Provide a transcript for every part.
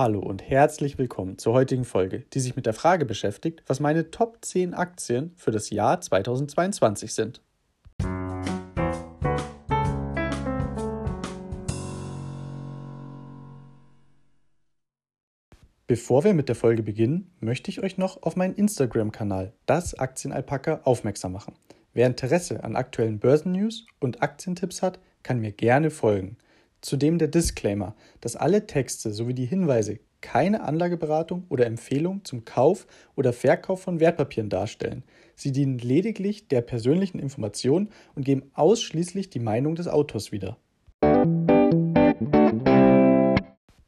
Hallo und herzlich willkommen zur heutigen Folge, die sich mit der Frage beschäftigt, was meine Top 10 Aktien für das Jahr 2022 sind. Bevor wir mit der Folge beginnen, möchte ich euch noch auf meinen Instagram-Kanal, das Aktienalpaka, aufmerksam machen. Wer Interesse an aktuellen Börsennews und Aktientipps hat, kann mir gerne folgen. Zudem der Disclaimer, dass alle Texte sowie die Hinweise keine Anlageberatung oder Empfehlung zum Kauf oder Verkauf von Wertpapieren darstellen. Sie dienen lediglich der persönlichen Information und geben ausschließlich die Meinung des Autors wieder.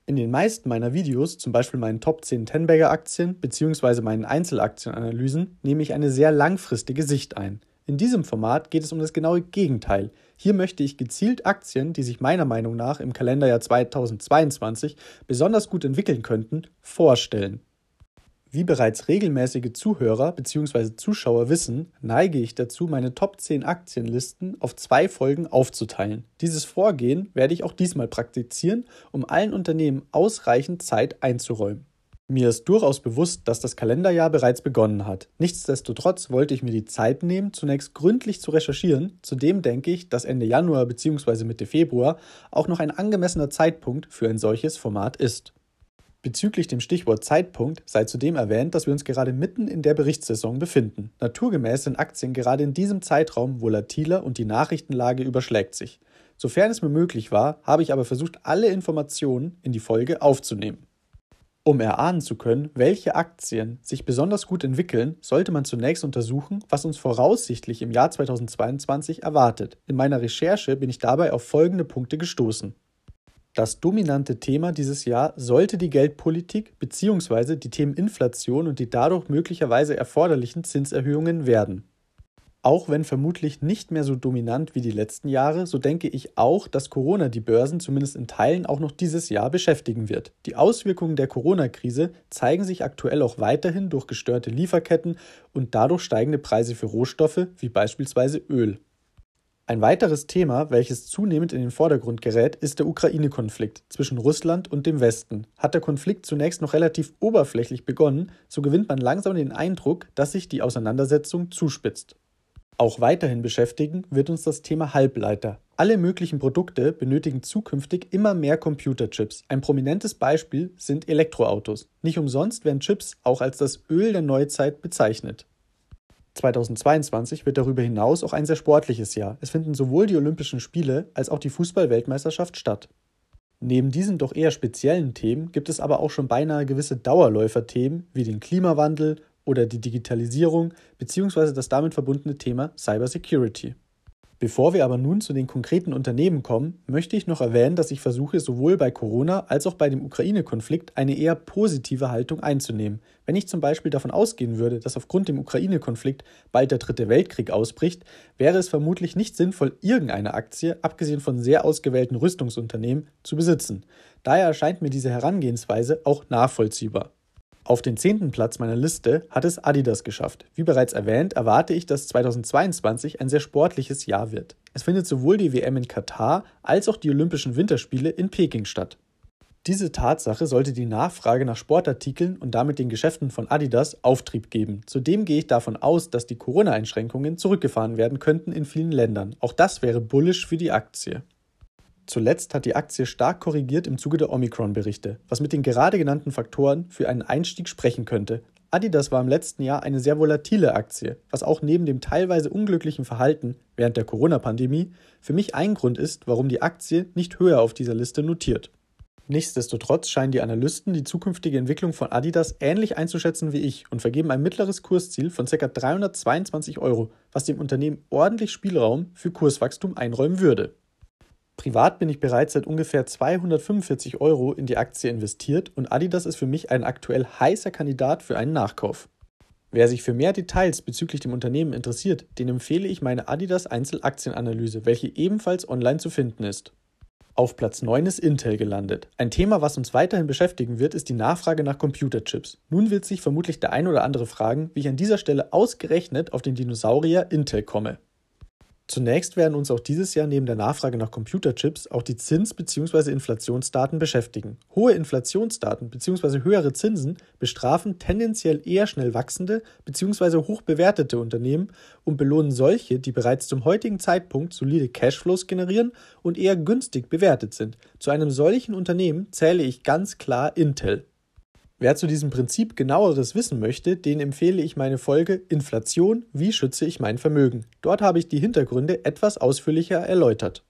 In den meisten meiner Videos, zum Beispiel meinen Top 10 Tenbagger Aktien bzw. meinen Einzelaktienanalysen, nehme ich eine sehr langfristige Sicht ein. In diesem Format geht es um das genaue Gegenteil. Hier möchte ich gezielt Aktien, die sich meiner Meinung nach im Kalenderjahr 2022 besonders gut entwickeln könnten, vorstellen. Wie bereits regelmäßige Zuhörer bzw. Zuschauer wissen, neige ich dazu, meine Top 10 Aktienlisten auf zwei Folgen aufzuteilen. Dieses Vorgehen werde ich auch diesmal praktizieren, um allen Unternehmen ausreichend Zeit einzuräumen. Mir ist durchaus bewusst, dass das Kalenderjahr bereits begonnen hat. Nichtsdestotrotz wollte ich mir die Zeit nehmen, zunächst gründlich zu recherchieren. Zudem denke ich, dass Ende Januar bzw. Mitte Februar auch noch ein angemessener Zeitpunkt für ein solches Format ist. Bezüglich dem Stichwort Zeitpunkt sei zudem erwähnt, dass wir uns gerade mitten in der Berichtssaison befinden. Naturgemäß sind Aktien gerade in diesem Zeitraum volatiler und die Nachrichtenlage überschlägt sich. Sofern es mir möglich war, habe ich aber versucht, alle Informationen in die Folge aufzunehmen. Um erahnen zu können, welche Aktien sich besonders gut entwickeln, sollte man zunächst untersuchen, was uns voraussichtlich im Jahr 2022 erwartet. In meiner Recherche bin ich dabei auf folgende Punkte gestoßen. Das dominante Thema dieses Jahr sollte die Geldpolitik bzw. die Themen Inflation und die dadurch möglicherweise erforderlichen Zinserhöhungen werden. Auch wenn vermutlich nicht mehr so dominant wie die letzten Jahre, so denke ich auch, dass Corona die Börsen zumindest in Teilen auch noch dieses Jahr beschäftigen wird. Die Auswirkungen der Corona-Krise zeigen sich aktuell auch weiterhin durch gestörte Lieferketten und dadurch steigende Preise für Rohstoffe wie beispielsweise Öl. Ein weiteres Thema, welches zunehmend in den Vordergrund gerät, ist der Ukraine-Konflikt zwischen Russland und dem Westen. Hat der Konflikt zunächst noch relativ oberflächlich begonnen, so gewinnt man langsam den Eindruck, dass sich die Auseinandersetzung zuspitzt. Auch weiterhin beschäftigen wird uns das Thema Halbleiter. Alle möglichen Produkte benötigen zukünftig immer mehr Computerchips. Ein prominentes Beispiel sind Elektroautos. Nicht umsonst werden Chips auch als das Öl der Neuzeit bezeichnet. 2022 wird darüber hinaus auch ein sehr sportliches Jahr. Es finden sowohl die Olympischen Spiele als auch die Fußball-Weltmeisterschaft statt. Neben diesen doch eher speziellen Themen gibt es aber auch schon beinahe gewisse Dauerläuferthemen wie den Klimawandel oder die Digitalisierung bzw. das damit verbundene Thema Cybersecurity. Bevor wir aber nun zu den konkreten Unternehmen kommen, möchte ich noch erwähnen, dass ich versuche, sowohl bei Corona als auch bei dem Ukraine-Konflikt eine eher positive Haltung einzunehmen. Wenn ich zum Beispiel davon ausgehen würde, dass aufgrund dem Ukraine-Konflikt bald der Dritte Weltkrieg ausbricht, wäre es vermutlich nicht sinnvoll, irgendeine Aktie, abgesehen von sehr ausgewählten Rüstungsunternehmen, zu besitzen. Daher erscheint mir diese Herangehensweise auch nachvollziehbar. Auf den zehnten Platz meiner Liste hat es Adidas geschafft. Wie bereits erwähnt, erwarte ich, dass 2022 ein sehr sportliches Jahr wird. Es findet sowohl die WM in Katar als auch die Olympischen Winterspiele in Peking statt. Diese Tatsache sollte die Nachfrage nach Sportartikeln und damit den Geschäften von Adidas Auftrieb geben. Zudem gehe ich davon aus, dass die Corona-Einschränkungen zurückgefahren werden könnten in vielen Ländern. Auch das wäre bullisch für die Aktie. Zuletzt hat die Aktie stark korrigiert im Zuge der Omikron-Berichte, was mit den gerade genannten Faktoren für einen Einstieg sprechen könnte. Adidas war im letzten Jahr eine sehr volatile Aktie, was auch neben dem teilweise unglücklichen Verhalten während der Corona-Pandemie für mich ein Grund ist, warum die Aktie nicht höher auf dieser Liste notiert. Nichtsdestotrotz scheinen die Analysten die zukünftige Entwicklung von Adidas ähnlich einzuschätzen wie ich und vergeben ein mittleres Kursziel von ca. 322 Euro, was dem Unternehmen ordentlich Spielraum für Kurswachstum einräumen würde. Privat bin ich bereits seit ungefähr 245 Euro in die Aktie investiert und Adidas ist für mich ein aktuell heißer Kandidat für einen Nachkauf. Wer sich für mehr Details bezüglich dem Unternehmen interessiert, den empfehle ich meine Adidas Einzelaktienanalyse, welche ebenfalls online zu finden ist. Auf Platz 9 ist Intel gelandet. Ein Thema, was uns weiterhin beschäftigen wird, ist die Nachfrage nach Computerchips. Nun wird sich vermutlich der ein oder andere fragen, wie ich an dieser Stelle ausgerechnet auf den Dinosaurier Intel komme. Zunächst werden uns auch dieses Jahr neben der Nachfrage nach Computerchips auch die Zins- bzw. Inflationsdaten beschäftigen. Hohe Inflationsdaten bzw. höhere Zinsen bestrafen tendenziell eher schnell wachsende bzw. hoch bewertete Unternehmen und belohnen solche, die bereits zum heutigen Zeitpunkt solide Cashflows generieren und eher günstig bewertet sind. Zu einem solchen Unternehmen zähle ich ganz klar Intel. Wer zu diesem Prinzip genaueres wissen möchte, den empfehle ich meine Folge Inflation, wie schütze ich mein Vermögen. Dort habe ich die Hintergründe etwas ausführlicher erläutert.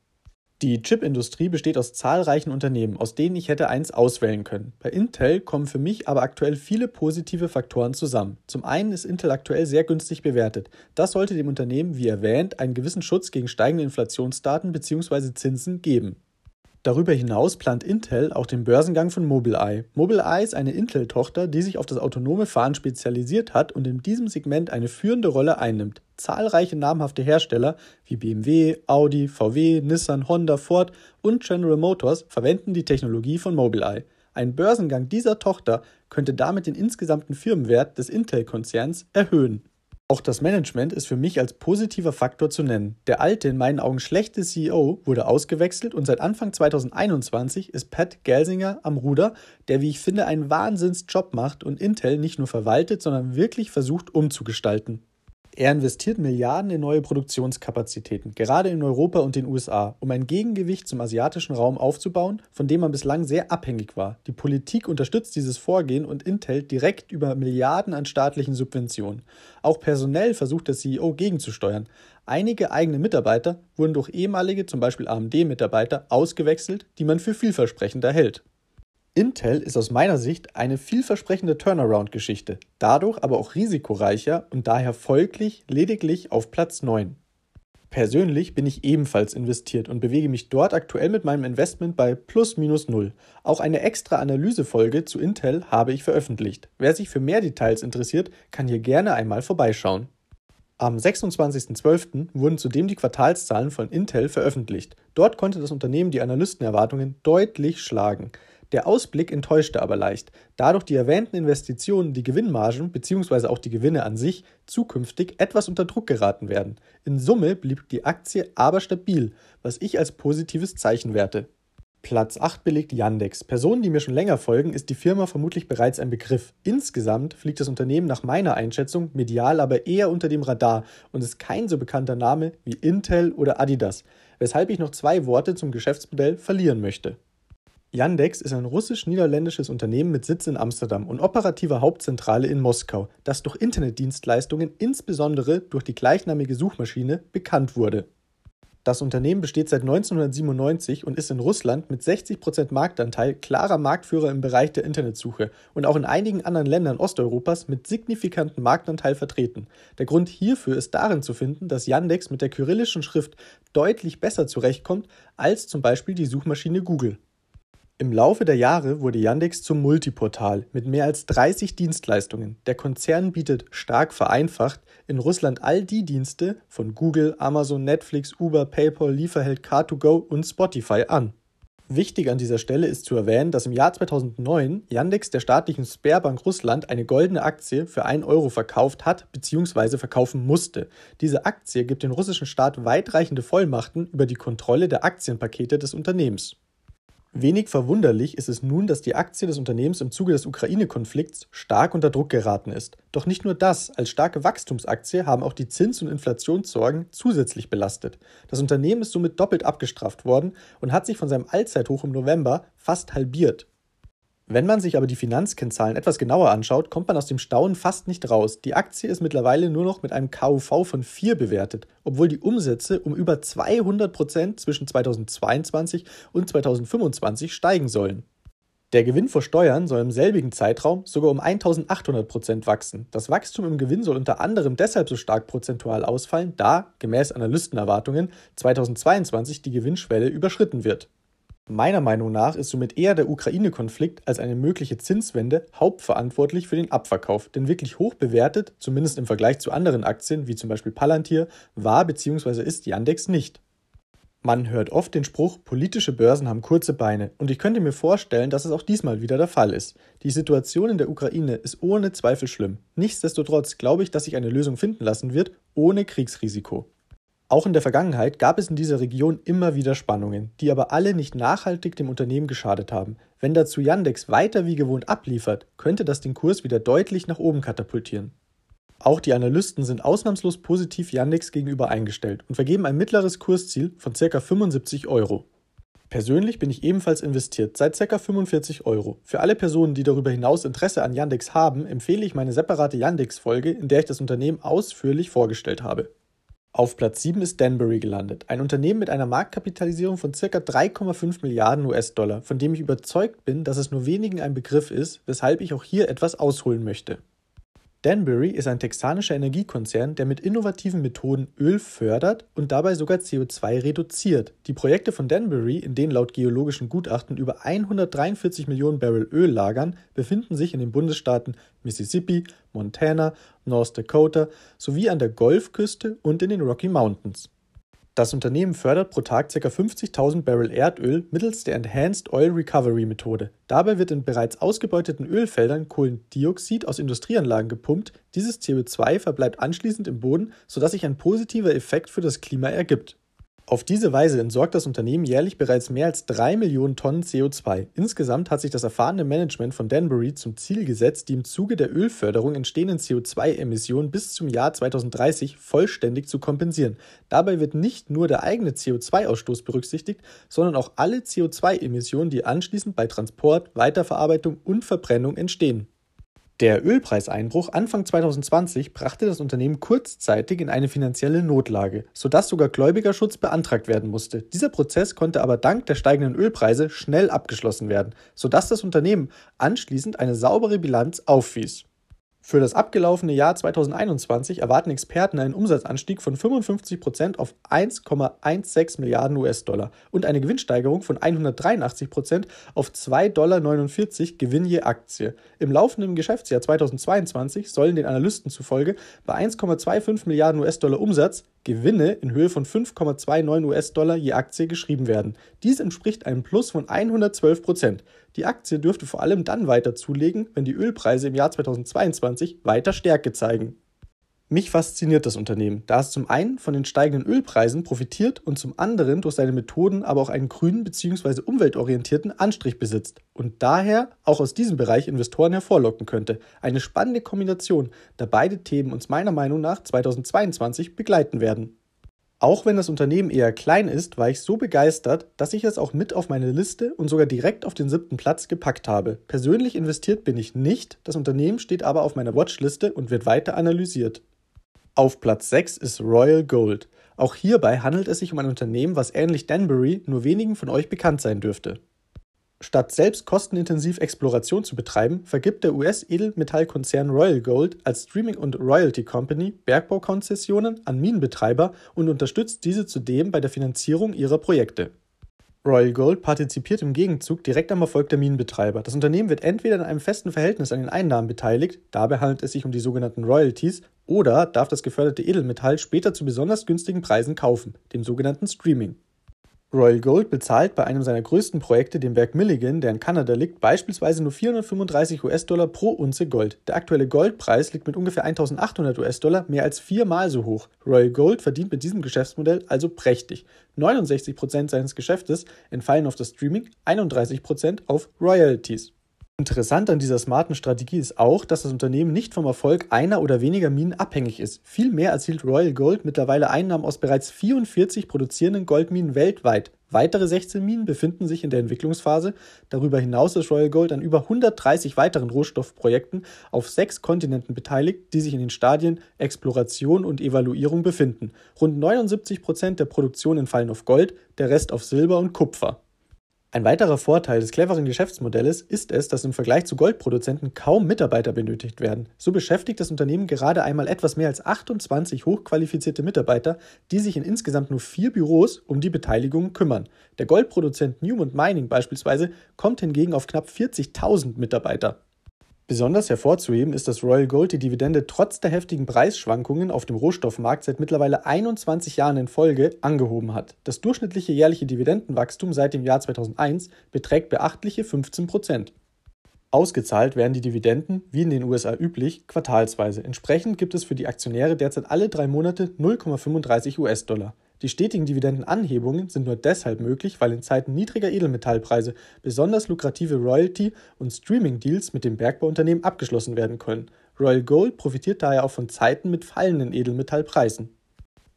Die Chipindustrie besteht aus zahlreichen Unternehmen, aus denen ich hätte eins auswählen können. Bei Intel kommen für mich aber aktuell viele positive Faktoren zusammen. Zum einen ist Intel aktuell sehr günstig bewertet. Das sollte dem Unternehmen, wie erwähnt, einen gewissen Schutz gegen steigende Inflationsdaten bzw. Zinsen geben. Darüber hinaus plant Intel auch den Börsengang von Mobileye. Mobileye ist eine Intel-Tochter, die sich auf das autonome Fahren spezialisiert hat und in diesem Segment eine führende Rolle einnimmt. Zahlreiche namhafte Hersteller wie BMW, Audi, VW, Nissan, Honda, Ford und General Motors verwenden die Technologie von Mobileye. Ein Börsengang dieser Tochter könnte damit den insgesamten Firmenwert des Intel-Konzerns erhöhen. Auch das Management ist für mich als positiver Faktor zu nennen. Der alte, in meinen Augen schlechte CEO wurde ausgewechselt und seit Anfang 2021 ist Pat Gelsinger am Ruder, der, wie ich finde, einen Wahnsinnsjob macht und Intel nicht nur verwaltet, sondern wirklich versucht umzugestalten. Er investiert Milliarden in neue Produktionskapazitäten, gerade in Europa und den USA, um ein Gegengewicht zum asiatischen Raum aufzubauen, von dem man bislang sehr abhängig war. Die Politik unterstützt dieses Vorgehen und Intel direkt über Milliarden an staatlichen Subventionen. Auch personell versucht der CEO gegenzusteuern. Einige eigene Mitarbeiter wurden durch ehemalige, zum Beispiel AMD-Mitarbeiter, ausgewechselt, die man für vielversprechender hält. Intel ist aus meiner Sicht eine vielversprechende Turnaround-Geschichte, dadurch aber auch risikoreicher und daher folglich lediglich auf Platz 9. Persönlich bin ich ebenfalls investiert und bewege mich dort aktuell mit meinem Investment bei plus minus null. Auch eine extra Analysefolge zu Intel habe ich veröffentlicht. Wer sich für mehr Details interessiert, kann hier gerne einmal vorbeischauen. Am 26.12. wurden zudem die Quartalszahlen von Intel veröffentlicht. Dort konnte das Unternehmen die Analystenerwartungen deutlich schlagen. Der Ausblick enttäuschte aber leicht, da durch die erwähnten Investitionen die Gewinnmargen bzw. auch die Gewinne an sich zukünftig etwas unter Druck geraten werden. In Summe blieb die Aktie aber stabil, was ich als positives Zeichen werte. Platz 8 belegt Yandex. Personen, die mir schon länger folgen, ist die Firma vermutlich bereits ein Begriff. Insgesamt fliegt das Unternehmen nach meiner Einschätzung medial aber eher unter dem Radar und ist kein so bekannter Name wie Intel oder Adidas, weshalb ich noch zwei Worte zum Geschäftsmodell verlieren möchte. Yandex ist ein russisch-niederländisches Unternehmen mit Sitz in Amsterdam und operativer Hauptzentrale in Moskau, das durch Internetdienstleistungen, insbesondere durch die gleichnamige Suchmaschine, bekannt wurde. Das Unternehmen besteht seit 1997 und ist in Russland mit 60% Marktanteil klarer Marktführer im Bereich der Internetsuche und auch in einigen anderen Ländern Osteuropas mit signifikantem Marktanteil vertreten. Der Grund hierfür ist darin zu finden, dass Yandex mit der kyrillischen Schrift deutlich besser zurechtkommt als zum Beispiel die Suchmaschine Google. Im Laufe der Jahre wurde Yandex zum Multiportal mit mehr als 30 Dienstleistungen. Der Konzern bietet stark vereinfacht in Russland all die Dienste von Google, Amazon, Netflix, Uber, PayPal, Lieferheld, Car2Go und Spotify an. Wichtig an dieser Stelle ist zu erwähnen, dass im Jahr 2009 Yandex der staatlichen Sperrbank Russland eine goldene Aktie für 1 Euro verkauft hat bzw. verkaufen musste. Diese Aktie gibt dem russischen Staat weitreichende Vollmachten über die Kontrolle der Aktienpakete des Unternehmens. Wenig verwunderlich ist es nun, dass die Aktie des Unternehmens im Zuge des Ukraine-Konflikts stark unter Druck geraten ist. Doch nicht nur das, als starke Wachstumsaktie haben auch die Zins- und Inflationssorgen zusätzlich belastet. Das Unternehmen ist somit doppelt abgestraft worden und hat sich von seinem Allzeithoch im November fast halbiert. Wenn man sich aber die Finanzkennzahlen etwas genauer anschaut, kommt man aus dem Staunen fast nicht raus. Die Aktie ist mittlerweile nur noch mit einem KUV von 4 bewertet, obwohl die Umsätze um über 200 Prozent zwischen 2022 und 2025 steigen sollen. Der Gewinn vor Steuern soll im selbigen Zeitraum sogar um 1800 Prozent wachsen. Das Wachstum im Gewinn soll unter anderem deshalb so stark prozentual ausfallen, da, gemäß Analystenerwartungen, 2022 die Gewinnschwelle überschritten wird. Meiner Meinung nach ist somit eher der Ukraine-Konflikt als eine mögliche Zinswende hauptverantwortlich für den Abverkauf, denn wirklich hoch bewertet, zumindest im Vergleich zu anderen Aktien wie zum Beispiel Palantir, war bzw. ist Yandex nicht. Man hört oft den Spruch, politische Börsen haben kurze Beine, und ich könnte mir vorstellen, dass es auch diesmal wieder der Fall ist. Die Situation in der Ukraine ist ohne Zweifel schlimm. Nichtsdestotrotz glaube ich, dass sich eine Lösung finden lassen wird, ohne Kriegsrisiko. Auch in der Vergangenheit gab es in dieser Region immer wieder Spannungen, die aber alle nicht nachhaltig dem Unternehmen geschadet haben. Wenn dazu Yandex weiter wie gewohnt abliefert, könnte das den Kurs wieder deutlich nach oben katapultieren. Auch die Analysten sind ausnahmslos positiv Yandex gegenüber eingestellt und vergeben ein mittleres Kursziel von ca. 75 Euro. Persönlich bin ich ebenfalls investiert, seit ca. 45 Euro. Für alle Personen, die darüber hinaus Interesse an Yandex haben, empfehle ich meine separate Yandex-Folge, in der ich das Unternehmen ausführlich vorgestellt habe. Auf Platz 7 ist Danbury gelandet, ein Unternehmen mit einer Marktkapitalisierung von ca. 3,5 Milliarden US-Dollar, von dem ich überzeugt bin, dass es nur wenigen ein Begriff ist, weshalb ich auch hier etwas ausholen möchte. Danbury ist ein texanischer Energiekonzern, der mit innovativen Methoden Öl fördert und dabei sogar CO2 reduziert. Die Projekte von Danbury, in denen laut geologischen Gutachten über 143 Millionen Barrel Öl lagern, befinden sich in den Bundesstaaten Mississippi, Montana, North Dakota sowie an der Golfküste und in den Rocky Mountains. Das Unternehmen fördert pro Tag ca. 50.000 Barrel Erdöl mittels der Enhanced Oil Recovery Methode. Dabei wird in bereits ausgebeuteten Ölfeldern Kohlendioxid aus Industrieanlagen gepumpt. Dieses CO2 verbleibt anschließend im Boden, sodass sich ein positiver Effekt für das Klima ergibt. Auf diese Weise entsorgt das Unternehmen jährlich bereits mehr als 3 Millionen Tonnen CO2. Insgesamt hat sich das erfahrene Management von Danbury zum Ziel gesetzt, die im Zuge der Ölförderung entstehenden CO2-Emissionen bis zum Jahr 2030 vollständig zu kompensieren. Dabei wird nicht nur der eigene CO2-Ausstoß berücksichtigt, sondern auch alle CO2-Emissionen, die anschließend bei Transport, Weiterverarbeitung und Verbrennung entstehen. Der Ölpreiseinbruch Anfang 2020 brachte das Unternehmen kurzzeitig in eine finanzielle Notlage, sodass sogar Gläubigerschutz beantragt werden musste. Dieser Prozess konnte aber dank der steigenden Ölpreise schnell abgeschlossen werden, sodass das Unternehmen anschließend eine saubere Bilanz aufwies. Für das abgelaufene Jahr 2021 erwarten Experten einen Umsatzanstieg von 55 Prozent auf 1,16 Milliarden US-Dollar und eine Gewinnsteigerung von 183 Prozent auf 2,49 Dollar Gewinn je Aktie. Im laufenden Geschäftsjahr 2022 sollen den Analysten zufolge bei 1,25 Milliarden US-Dollar Umsatz Gewinne in Höhe von 5,29 US-Dollar je Aktie geschrieben werden. Dies entspricht einem Plus von 112 Prozent. Die Aktie dürfte vor allem dann weiter zulegen, wenn die Ölpreise im Jahr 2022 weiter Stärke zeigen. Mich fasziniert das Unternehmen, da es zum einen von den steigenden Ölpreisen profitiert und zum anderen durch seine Methoden aber auch einen grünen bzw. umweltorientierten Anstrich besitzt und daher auch aus diesem Bereich Investoren hervorlocken könnte. Eine spannende Kombination, da beide Themen uns meiner Meinung nach 2022 begleiten werden. Auch wenn das Unternehmen eher klein ist, war ich so begeistert, dass ich es auch mit auf meine Liste und sogar direkt auf den siebten Platz gepackt habe. Persönlich investiert bin ich nicht, das Unternehmen steht aber auf meiner Watchliste und wird weiter analysiert. Auf Platz 6 ist Royal Gold. Auch hierbei handelt es sich um ein Unternehmen, was ähnlich Danbury nur wenigen von euch bekannt sein dürfte. Statt selbst kostenintensiv Exploration zu betreiben, vergibt der US-Edelmetallkonzern Royal Gold als Streaming- und Royalty Company Bergbaukonzessionen an Minenbetreiber und unterstützt diese zudem bei der Finanzierung ihrer Projekte. Royal Gold partizipiert im Gegenzug direkt am Erfolg der Minenbetreiber. Das Unternehmen wird entweder in einem festen Verhältnis an den Einnahmen beteiligt, dabei handelt es sich um die sogenannten Royalties, oder darf das geförderte Edelmetall später zu besonders günstigen Preisen kaufen, dem sogenannten Streaming. Royal Gold bezahlt bei einem seiner größten Projekte, dem Berg Milligan, der in Kanada liegt, beispielsweise nur 435 US-Dollar pro Unze Gold. Der aktuelle Goldpreis liegt mit ungefähr 1800 US-Dollar mehr als viermal so hoch. Royal Gold verdient mit diesem Geschäftsmodell also prächtig. 69% seines Geschäftes entfallen auf das Streaming, 31% auf Royalties. Interessant an dieser smarten Strategie ist auch, dass das Unternehmen nicht vom Erfolg einer oder weniger Minen abhängig ist. Vielmehr erzielt Royal Gold mittlerweile Einnahmen aus bereits 44 produzierenden Goldminen weltweit. Weitere 16 Minen befinden sich in der Entwicklungsphase. Darüber hinaus ist Royal Gold an über 130 weiteren Rohstoffprojekten auf sechs Kontinenten beteiligt, die sich in den Stadien Exploration und Evaluierung befinden. Rund 79 Prozent der Produktion entfallen auf Gold, der Rest auf Silber und Kupfer. Ein weiterer Vorteil des cleveren Geschäftsmodells ist es, dass im Vergleich zu Goldproduzenten kaum Mitarbeiter benötigt werden. So beschäftigt das Unternehmen gerade einmal etwas mehr als 28 hochqualifizierte Mitarbeiter, die sich in insgesamt nur vier Büros um die Beteiligungen kümmern. Der Goldproduzent Newmont Mining beispielsweise kommt hingegen auf knapp 40.000 Mitarbeiter. Besonders hervorzuheben ist, dass Royal Gold die Dividende trotz der heftigen Preisschwankungen auf dem Rohstoffmarkt seit mittlerweile 21 Jahren in Folge angehoben hat. Das durchschnittliche jährliche Dividendenwachstum seit dem Jahr 2001 beträgt beachtliche 15 Prozent. Ausgezahlt werden die Dividenden, wie in den USA üblich, quartalsweise. Entsprechend gibt es für die Aktionäre derzeit alle drei Monate 0,35 US-Dollar. Die stetigen Dividendenanhebungen sind nur deshalb möglich, weil in Zeiten niedriger Edelmetallpreise besonders lukrative Royalty- und Streaming-Deals mit dem Bergbauunternehmen abgeschlossen werden können. Royal Gold profitiert daher auch von Zeiten mit fallenden Edelmetallpreisen.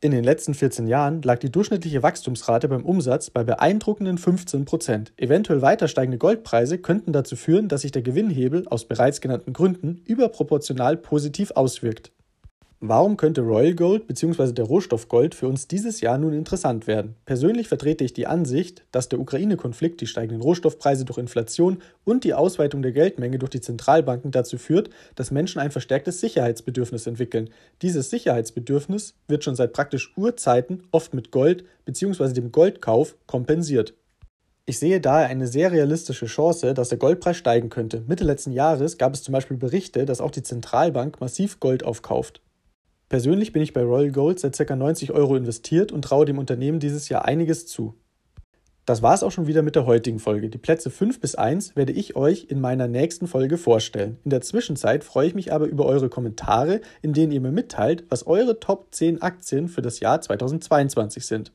In den letzten 14 Jahren lag die durchschnittliche Wachstumsrate beim Umsatz bei beeindruckenden 15 Prozent. Eventuell weiter steigende Goldpreise könnten dazu führen, dass sich der Gewinnhebel aus bereits genannten Gründen überproportional positiv auswirkt. Warum könnte Royal Gold bzw. der Rohstoff Gold für uns dieses Jahr nun interessant werden? Persönlich vertrete ich die Ansicht, dass der Ukraine-Konflikt die steigenden Rohstoffpreise durch Inflation und die Ausweitung der Geldmenge durch die Zentralbanken dazu führt, dass Menschen ein verstärktes Sicherheitsbedürfnis entwickeln. Dieses Sicherheitsbedürfnis wird schon seit praktisch Urzeiten oft mit Gold bzw. dem Goldkauf kompensiert. Ich sehe daher eine sehr realistische Chance, dass der Goldpreis steigen könnte. Mitte letzten Jahres gab es zum Beispiel Berichte, dass auch die Zentralbank massiv Gold aufkauft. Persönlich bin ich bei Royal Gold seit ca. 90 Euro investiert und traue dem Unternehmen dieses Jahr einiges zu. Das war es auch schon wieder mit der heutigen Folge. Die Plätze 5 bis 1 werde ich euch in meiner nächsten Folge vorstellen. In der Zwischenzeit freue ich mich aber über eure Kommentare, in denen ihr mir mitteilt, was eure Top 10 Aktien für das Jahr 2022 sind.